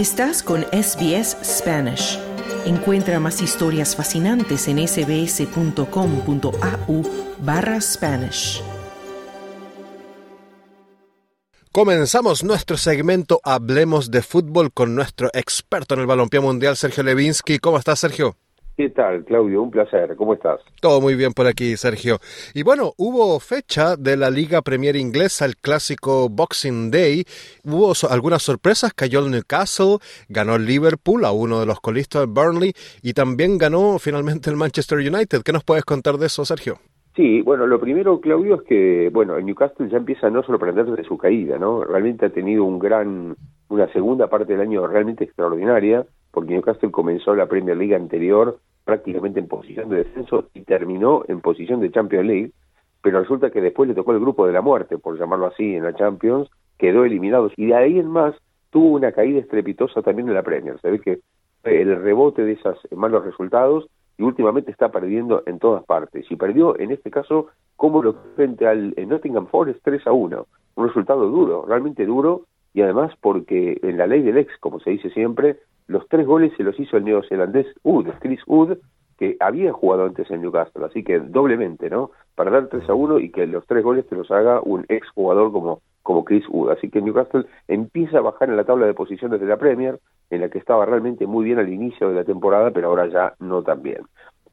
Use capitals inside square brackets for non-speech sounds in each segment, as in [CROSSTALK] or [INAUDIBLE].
Estás con SBS Spanish. Encuentra más historias fascinantes en sbs.com.au barra Spanish. Comenzamos nuestro segmento Hablemos de fútbol con nuestro experto en el balompié mundial, Sergio Levinsky. ¿Cómo estás, Sergio? ¿Qué tal, Claudio? Un placer. ¿Cómo estás? Todo muy bien por aquí, Sergio. Y bueno, hubo fecha de la Liga Premier Inglesa, el clásico Boxing Day. Hubo algunas sorpresas. Cayó el Newcastle, ganó el Liverpool a uno de los colistas de Burnley y también ganó finalmente el Manchester United. ¿Qué nos puedes contar de eso, Sergio? Sí, bueno, lo primero, Claudio, es que, bueno, el Newcastle ya empieza a no sorprender de su caída, ¿no? Realmente ha tenido un gran, una segunda parte del año realmente extraordinaria, porque Newcastle comenzó la Premier League anterior prácticamente en posición de descenso y terminó en posición de Champions League, pero resulta que después le tocó el grupo de la muerte, por llamarlo así, en la Champions, quedó eliminado y de ahí en más tuvo una caída estrepitosa también en la Premier. Se ve que el rebote de esos malos resultados y últimamente está perdiendo en todas partes. Y perdió, en este caso, como lo frente al Nottingham Forest 3 a 1. Un resultado duro, realmente duro, y además porque en la ley del ex, como se dice siempre, los tres goles se los hizo el neozelandés Wood, Chris Wood, que había jugado antes en Newcastle, así que doblemente, ¿no? Para dar 3 a 1 y que los tres goles te los haga un ex jugador como, como Chris Wood. Así que Newcastle empieza a bajar en la tabla de posiciones de la Premier, en la que estaba realmente muy bien al inicio de la temporada, pero ahora ya no tan bien.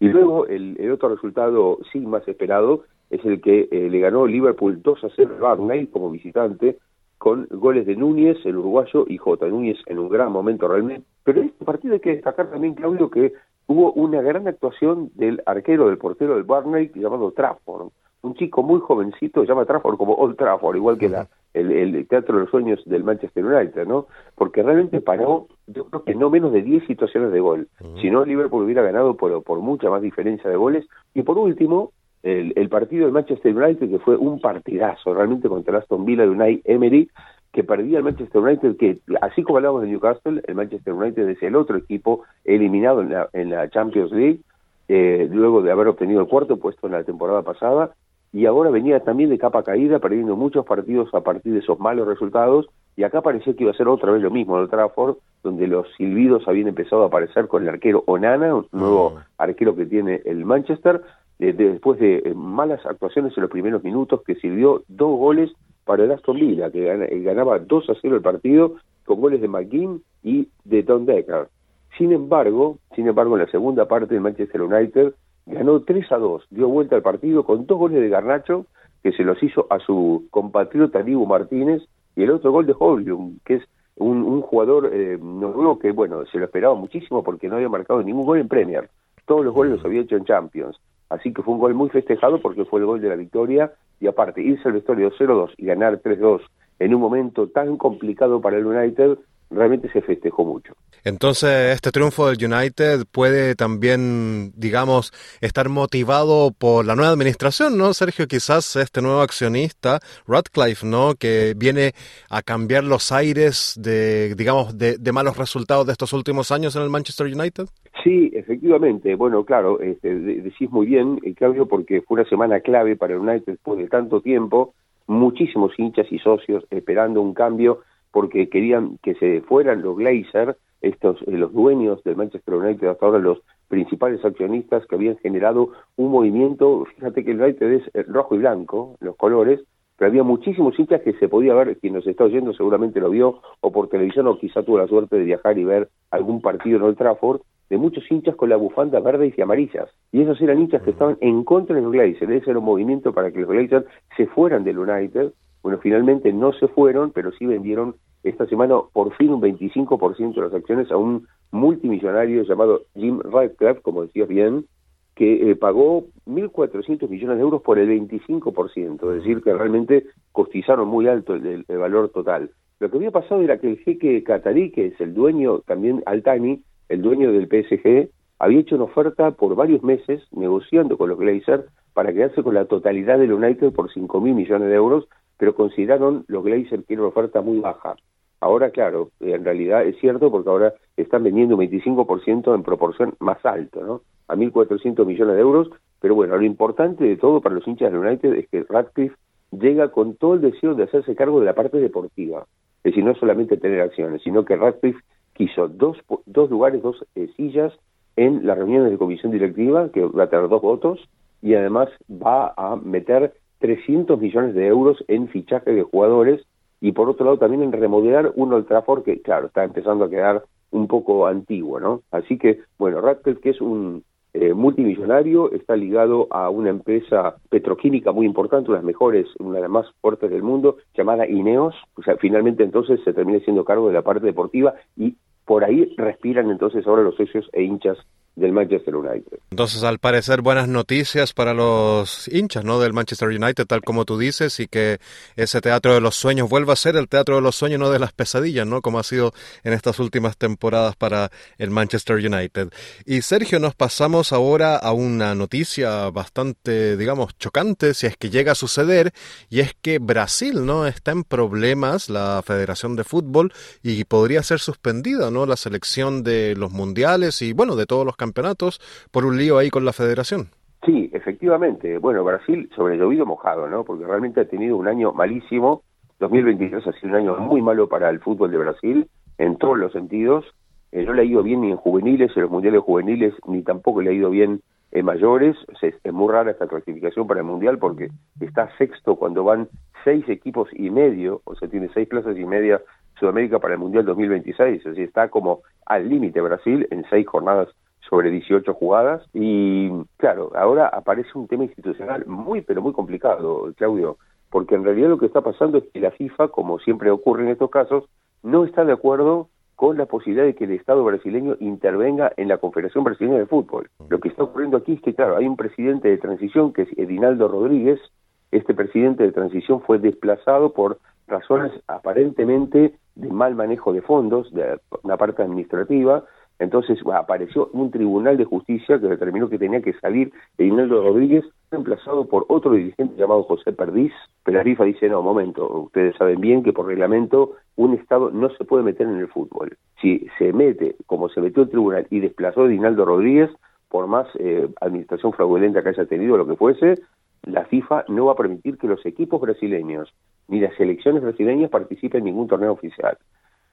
Y luego el, otro resultado sí más esperado es el que eh, le ganó Liverpool 2 a 0 a Barney como visitante, con goles de Núñez, el uruguayo, y J. Núñez en un gran momento realmente. Pero en este partido hay que destacar también, Claudio, que hubo una gran actuación del arquero, del portero del Barney, llamado Trafford. Un chico muy jovencito, se llama Trafford como Old Trafford, igual que la, el, Teatro de los Sueños del Manchester United, ¿no? Porque realmente paró, yo creo que no menos de 10 situaciones de gol. Si no, Liverpool hubiera ganado por, por mucha más diferencia de goles. Y por último, el, partido del Manchester United, que fue un partidazo realmente contra el Aston Villa de Unai Emery, que perdía el Manchester United, que así como hablamos de Newcastle, el Manchester United es el otro equipo eliminado en la, en la Champions League, eh, luego de haber obtenido el cuarto puesto en la temporada pasada, y ahora venía también de capa caída, perdiendo muchos partidos a partir de esos malos resultados, y acá parecía que iba a ser otra vez lo mismo en el Trafford, donde los silbidos habían empezado a aparecer con el arquero Onana, un nuevo mm. arquero que tiene el Manchester, después de eh, malas actuaciones en los primeros minutos, que sirvió dos goles para el Aston Villa, que eh, ganaba 2 a 0 el partido con goles de McGinn y de Don Decker. Sin embargo, sin embargo, en la segunda parte el Manchester United ganó 3 a 2, dio vuelta al partido con dos goles de Garnacho, que se los hizo a su compatriota Dibu Martínez, y el otro gol de Holm, que es un, jugador eh, noruego que, bueno, se lo esperaba muchísimo porque no había marcado ningún gol en Premier. Todos los goles los había hecho en Champions. Así que fue un gol muy festejado porque fue el gol de la victoria y aparte irse al vestuario 0-2 y ganar 3-2 en un momento tan complicado para el United realmente se festejó mucho. Entonces, este triunfo del United puede también, digamos, estar motivado por la nueva administración, ¿no, Sergio? Quizás este nuevo accionista, Radcliffe, ¿no? Que viene a cambiar los aires de, digamos, de, malos resultados de estos últimos años en el Manchester United. Sí, efectivamente. Bueno, claro, este, decís muy bien, eh, Claudio, porque fue una semana clave para el United después de tanto tiempo, muchísimos hinchas y socios esperando un cambio porque querían que se fueran los Glazer, estos, eh, los dueños del Manchester United, hasta ahora los principales accionistas que habían generado un movimiento, fíjate que el United es eh, rojo y blanco, los colores, pero había muchísimos hinchas que se podía ver, quien nos está oyendo seguramente lo vio, o por televisión, o quizá tuvo la suerte de viajar y ver algún partido en Old Trafford, de muchos hinchas con la bufanda verdes y amarillas. Y esos eran hinchas que estaban en contra de los Glazers. Ese era un movimiento para que los Glazers se fueran del United. Bueno, finalmente no se fueron, pero sí vendieron esta semana por fin un 25% de las acciones a un multimillonario llamado Jim Radcliffe, como decías bien, que eh, pagó 1.400 millones de euros por el 25%, es decir, que realmente costizaron muy alto el, valor total. Lo que había pasado era que el jeque catarí, que es el dueño también Altani, el dueño del PSG, había hecho una oferta por varios meses negociando con los Glazers para quedarse con la totalidad del United por 5.000 millones de euros, pero consideraron los Glazers que era una oferta muy baja. Ahora, claro, en realidad es cierto porque ahora están vendiendo un 25% en proporción más alto, ¿no? A 1.400 millones de euros, pero bueno, lo importante de todo para los hinchas del United es que Radcliffe llega con todo el deseo de hacerse cargo de la parte deportiva. Es decir, no solamente tener acciones, sino que Radcliffe quiso dos, dos lugares, dos eh, sillas en las reuniones de comisión directiva, que va a tener dos votos, y además va a meter 300 millones de euros en fichaje de jugadores y por otro lado también en remodelar un Old Trafford que, claro, está empezando a quedar un poco antiguo, ¿no? Así que, bueno, Radcliffe, que es un eh, multimillonario, está ligado a una empresa petroquímica muy importante, una de las mejores, una de las más fuertes del mundo, llamada Ineos, o sea, finalmente entonces se termina siendo cargo de la parte deportiva y por ahí respiran entonces ahora los socios e hinchas del Manchester United. Entonces, al parecer, buenas noticias para los hinchas ¿no? del Manchester United, tal como tú dices, y que ese teatro de los sueños vuelva a ser el teatro de los sueños, no de las pesadillas, ¿no? como ha sido en estas últimas temporadas para el Manchester United. Y Sergio, nos pasamos ahora a una noticia bastante, digamos, chocante, si es que llega a suceder, y es que Brasil no está en problemas, la Federación de Fútbol, y podría ser suspendida ¿no? la selección de los mundiales y, bueno, de todos los campeonatos por un lío ahí con la federación. Sí, efectivamente. Bueno, Brasil sobre llovido mojado, ¿no? Porque realmente ha tenido un año malísimo. 2023 ha sido un año muy malo para el fútbol de Brasil en todos los sentidos. Eh, no le ha ido bien ni en juveniles, en los mundiales juveniles, ni tampoco le ha ido bien en mayores. es muy rara esta clasificación para el mundial porque está sexto cuando van seis equipos y medio, o sea, tiene seis plazas y media Sudamérica para el mundial 2026. Es decir, está como al límite Brasil en seis jornadas sobre 18 jugadas y claro, ahora aparece un tema institucional muy pero muy complicado, Claudio, porque en realidad lo que está pasando es que la FIFA, como siempre ocurre en estos casos, no está de acuerdo con la posibilidad de que el Estado brasileño intervenga en la Confederación Brasileña de Fútbol. Lo que está ocurriendo aquí es que, claro, hay un presidente de transición que es Edinaldo Rodríguez. Este presidente de transición fue desplazado por razones aparentemente de mal manejo de fondos, de una parte administrativa, entonces apareció un tribunal de justicia que determinó que tenía que salir Reinaldo Rodríguez reemplazado por otro dirigente llamado José Perdiz, pero la FIFA dice, no, momento, ustedes saben bien que por reglamento un Estado no se puede meter en el fútbol. Si se mete, como se metió el tribunal y desplazó a Reinaldo Rodríguez, por más eh, administración fraudulenta que haya tenido, lo que fuese, la FIFA no va a permitir que los equipos brasileños ni las selecciones brasileñas participen en ningún torneo oficial.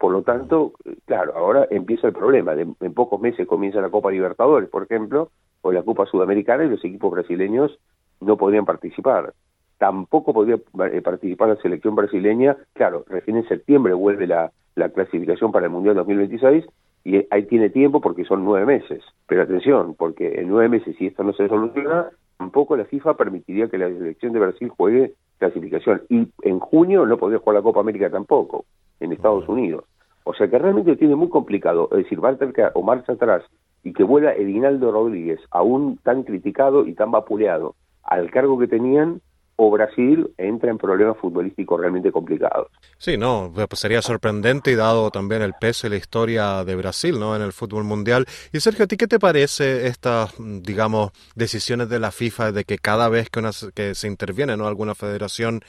Por lo tanto, claro, ahora empieza el problema. en pocos meses comienza la Copa Libertadores, por ejemplo, o la Copa Sudamericana y los equipos brasileños no podrían participar. Tampoco podría eh, participar la selección brasileña. Claro, recién en septiembre vuelve la, la clasificación para el Mundial 2026 y ahí tiene tiempo porque son nueve meses. Pero atención, porque en nueve meses, si esto no se soluciona, tampoco la FIFA permitiría que la selección de Brasil juegue clasificación. Y en junio no podría jugar la Copa América tampoco, en Estados Unidos. O sea que realmente tiene muy complicado, es decir, va o marcha atrás y que vuela Edinaldo Rodríguez, aún tan criticado y tan vapuleado, al cargo que tenían, o Brasil entra en problemas futbolísticos realmente complicados. Sí, no, pues sería sorprendente y dado también el peso y la historia de Brasil, ¿no? En el fútbol mundial. Y Sergio, ¿a ti qué te parece estas, digamos, decisiones de la FIFA de que cada vez que, una, que se interviene, ¿no? Alguna federación,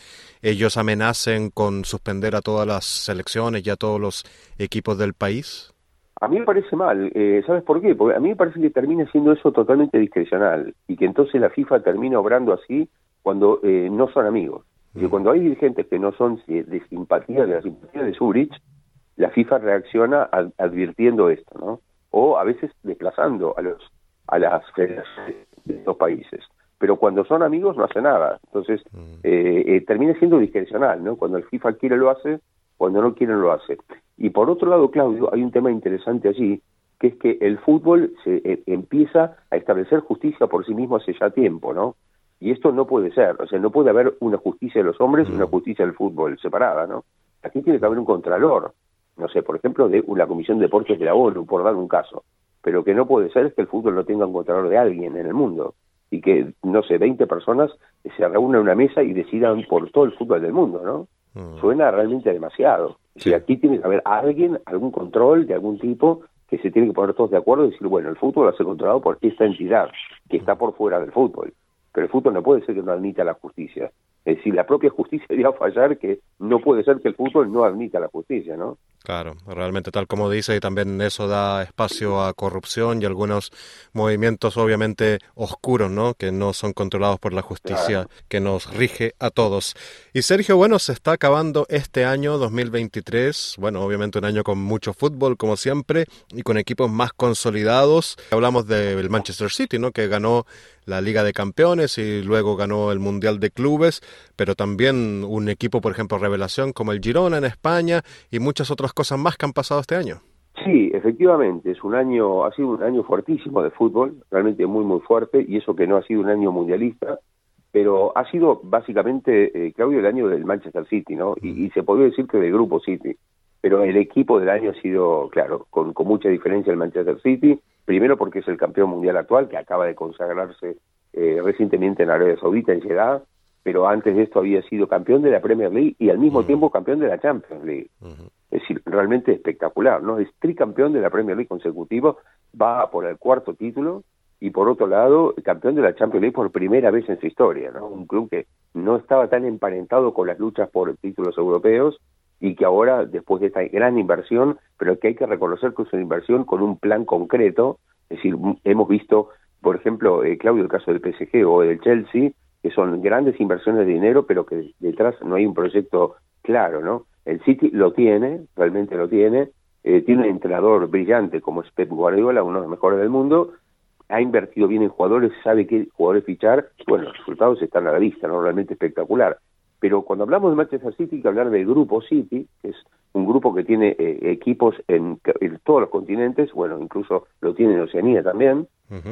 ellos amenacen con suspender a todas las selecciones y a todos los equipos del país? A mí me parece mal, eh, ¿sabes por qué? Porque a mí me parece que termina siendo eso totalmente discrecional y que entonces la FIFA termina obrando así cuando eh, no son amigos. Y cuando hay dirigentes que no son de simpatía, de la simpatía de Zurich, la FIFA reacciona advirtiendo esto, ¿no? O a veces desplazando a los a las federaciones de estos países. Pero cuando son amigos no hace nada. Entonces eh, eh, termina siendo discrecional, ¿no? Cuando el FIFA quiere lo hace, cuando no quiere no lo hace. Y por otro lado, Claudio, hay un tema interesante allí, que es que el fútbol se empieza a establecer justicia por sí mismo hace ya tiempo, ¿no? Y esto no puede ser, o sea, no puede haber una justicia de los hombres y una mm. justicia del fútbol separada, ¿no? Aquí tiene que haber un contralor, no sé, por ejemplo, de la Comisión de Deportes de la ONU, por dar un caso. Pero que no puede ser es que el fútbol no tenga un contralor de alguien en el mundo y que, no sé, 20 personas se reúnan en una mesa y decidan por todo el fútbol del mundo, ¿no? Mm. Suena realmente demasiado. Si aquí tiene que haber alguien, algún control de algún tipo que se tiene que poner todos de acuerdo y decir, bueno, el fútbol va a ser controlado por esta entidad que está por fuera del fútbol pero el fútbol no puede ser que no admita la justicia. Es decir, la propia justicia [LAUGHS] iría a fallar que no puede ser que el fútbol no admita la justicia, ¿no? Claro, realmente tal como dice, y también eso da espacio a corrupción y algunos movimientos obviamente oscuros, ¿no? Que no son controlados por la justicia que nos rige a todos. Y Sergio, bueno, se está acabando este año 2023, bueno, obviamente un año con mucho fútbol como siempre y con equipos más consolidados. Hablamos del Manchester City, ¿no? Que ganó la Liga de Campeones y luego ganó el Mundial de Clubes, pero también un equipo, por ejemplo, revelación como el Girona en España y muchas otras cosas más que han pasado este año. Sí, efectivamente, es un año, ha sido un año fuertísimo de fútbol, realmente muy, muy fuerte, y eso que no ha sido un año mundialista, pero ha sido básicamente, eh, Claudio, el año del Manchester City, ¿no? Y, se podría decir que del Grupo City, pero el equipo del año ha sido, claro, con, con mucha diferencia el Manchester City, primero porque es el campeón mundial actual, que acaba de consagrarse eh, recientemente en Arabia Saudita, en Jeddah, pero antes de esto había sido campeón de la Premier League y al mismo tiempo campeón de la Champions League. Es decir, realmente espectacular, ¿no? Es tricampeón de la Premier League consecutivo, va por el cuarto título y por otro lado, campeón de la Champions League por primera vez en su historia, ¿no? Un club que no estaba tan emparentado con las luchas por títulos europeos y que ahora, después de esta gran inversión, pero que hay que reconocer que es una inversión con un plan concreto, es decir, hemos visto, por ejemplo, eh, Claudio, el caso del PSG o del Chelsea, que son grandes inversiones de dinero, pero que detrás no hay un proyecto claro, ¿no? El City lo tiene, realmente lo tiene, eh, tiene un entrenador brillante como es Pep Guardiola, uno de los mejores del mundo, ha invertido bien en jugadores, sabe qué jugadores fichar, bueno, los resultados están a la vista, ¿no? Realmente espectacular. Pero cuando hablamos de Manchester City hay que hablar del grupo City, que es un grupo que tiene eh, equipos en, todos los continentes, bueno, incluso lo tiene en Oceanía también,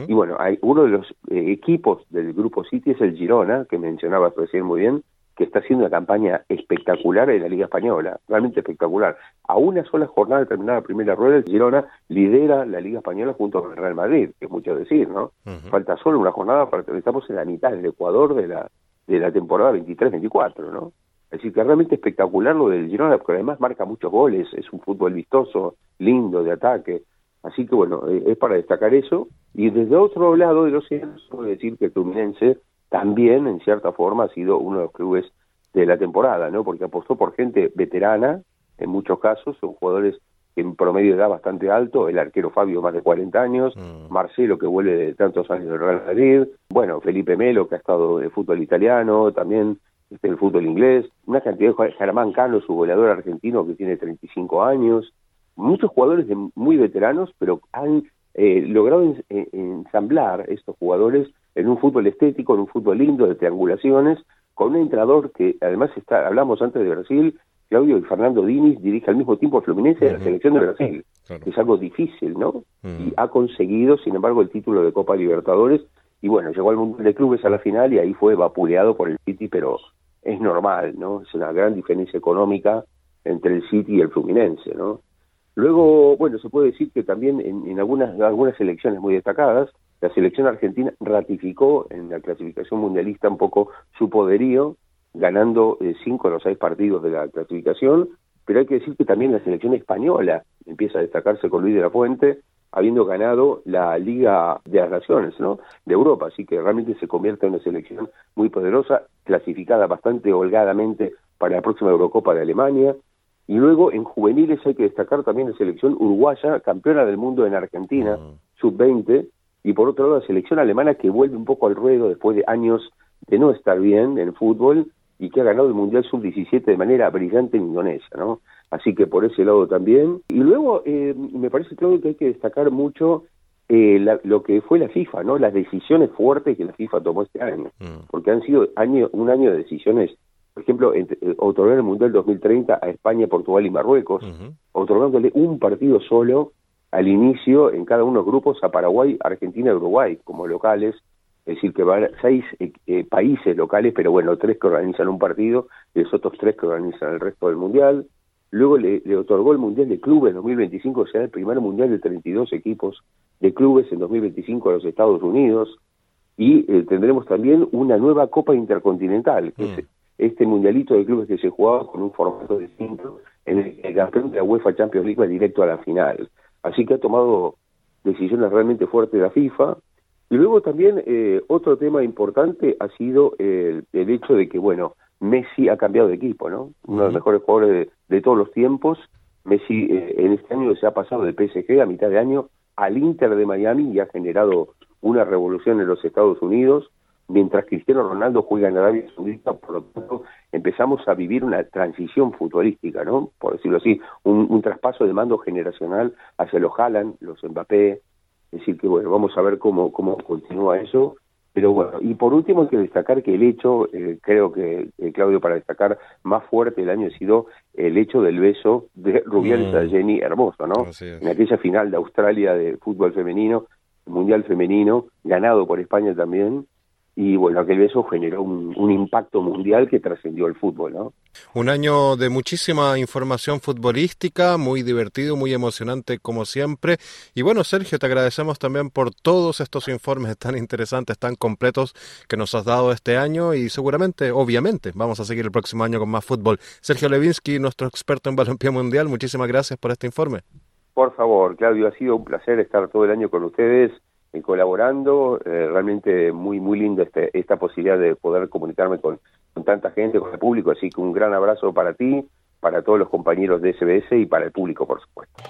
y bueno, hay uno de los eh, equipos del grupo City es el Girona, que mencionabas recién muy bien, que está haciendo una campaña espectacular en la Liga Española, realmente espectacular. A una sola jornada de terminar la primera rueda, el Girona lidera la Liga Española junto con el Real Madrid, que es mucho decir, ¿no? Falta solo una jornada para estamos en la mitad del Ecuador de la de la temporada 23-24, ¿no? Es decir, que realmente espectacular lo del Girona, porque además marca muchos goles, es un fútbol vistoso, lindo, de ataque. Así que bueno, eh, es para destacar eso. Y desde otro lado de los cielos, puedo decir que el Fluminense también, en cierta forma, ha sido uno de los clubes de la temporada, ¿no? Porque apostó por gente veterana, en muchos casos, son jugadores en promedio de edad bastante alto, el arquero Fabio más de 40 años, mm. Marcelo que vuelve de tantos años del Real Madrid, bueno, Felipe Melo que ha estado el fútbol italiano, también este, el fútbol inglés, una cantidad de Germán Cano, su goleador argentino que tiene 35 años, muchos jugadores muy veteranos, pero han eh, logrado ensamblar estos jugadores en un fútbol estético, en un fútbol lindo, de triangulaciones, con un entrenador que además está, hablamos antes de Brasil, Claudio y Fernando Diniz dirige al mismo tiempo a Fluminense de la selección de Brasil, que es algo difícil, ¿no? Y ha conseguido, sin embargo, el título de Copa Libertadores y bueno, llegó al Mundial de Clubes a la final y ahí fue vapuleado por el City, pero es normal, ¿no? Es una gran diferencia económica entre el City y el Fluminense, ¿no? Luego, bueno, se puede decir que también en, en algunas, algunas elecciones muy destacadas, la selección argentina ratificó en la clasificación mundialista un poco su poderío, ganando eh, cinco de los seis partidos de la clasificación, pero hay que decir que también la selección española empieza a destacarse con Luis de la Fuente, habiendo ganado la Liga de las Naciones ¿no? de Europa, así que realmente se convierte en una selección muy poderosa, clasificada bastante holgadamente para la próxima Eurocopa de Alemania. Y luego en juveniles hay que destacar también la selección uruguaya, campeona del mundo en Argentina, mm. sub-20, y por otro lado la selección alemana que vuelve un poco al ruedo después de años de no estar bien en fútbol y que ha ganado el Mundial Sub-17 de manera brillante en Indonesia, ¿no? Así que por ese lado también. Y luego eh, me parece, claro que hay que destacar mucho eh, lo que fue la FIFA, ¿no? Las decisiones fuertes que la FIFA tomó este año, mm. porque han sido año, un año de decisiones, por ejemplo, eh, otorgar el Mundial 2030 a España, Portugal y Marruecos, otorgándole un partido solo al inicio en cada uno de los grupos a Paraguay, Argentina y Uruguay como locales, es decir, que van seis eh, eh, países locales, pero bueno, tres que organizan un partido y los otros tres que organizan el resto del Mundial. Luego le, otorgó el Mundial de Clubes en 2025, o sea, el primer Mundial de 32 equipos de clubes en 2025 a los Estados Unidos. Y eh, tendremos también una nueva Copa Intercontinental, que es mm. este mundialito de clubes que se jugaba con un formato distinto, en el que el campeón de la UEFA Champions League va directo a la final. Así que ha tomado decisiones realmente fuertes la FIFA, Y luego también eh, otro tema importante ha sido el, hecho de que, bueno, Messi ha cambiado de equipo, ¿no? Uno de los mejores jugadores de, todos los tiempos. Messi eh, en este año se ha pasado del PSG a mitad de año al Inter de Miami y ha generado una revolución en los Estados Unidos, mientras Cristiano Ronaldo juega en Arabia Saudita, por lo tanto empezamos a vivir una transición futbolística, ¿no? Por decirlo así, un, traspaso de mando generacional hacia los Haaland, los Mbappé, es decir que bueno, vamos a ver cómo, cómo continúa eso, pero bueno, y por último hay que destacar que el hecho, eh, creo que eh, Claudio, para destacar más fuerte el año ha sido el hecho del beso de Rubiales a mm. Jenny Hermoso, ¿no? En aquella final de Australia de fútbol femenino, mundial femenino, ganado por España también, y bueno, aquel beso generó un, impacto mundial que trascendió el fútbol, ¿no? Un año de muchísima información futbolística, muy divertido, muy emocionante como siempre. Y bueno, Sergio, te agradecemos también por todos estos informes tan interesantes, tan completos que nos has dado este año y seguramente, obviamente, vamos a seguir el próximo año con más fútbol. Sergio Levinsky, nuestro experto en balompié mundial, muchísimas gracias por este informe. Por favor, Claudio, ha sido un placer estar todo el año con ustedes colaborando. Eh, realmente muy muy linda este, esta posibilidad de poder comunicarme con, con tanta gente, con el público. Así que un gran abrazo para ti, para todos los compañeros de SBS y para el público, por supuesto.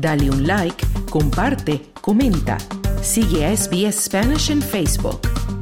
Dale un like, comparte, comenta. Sigue a SBS Spanish en Facebook.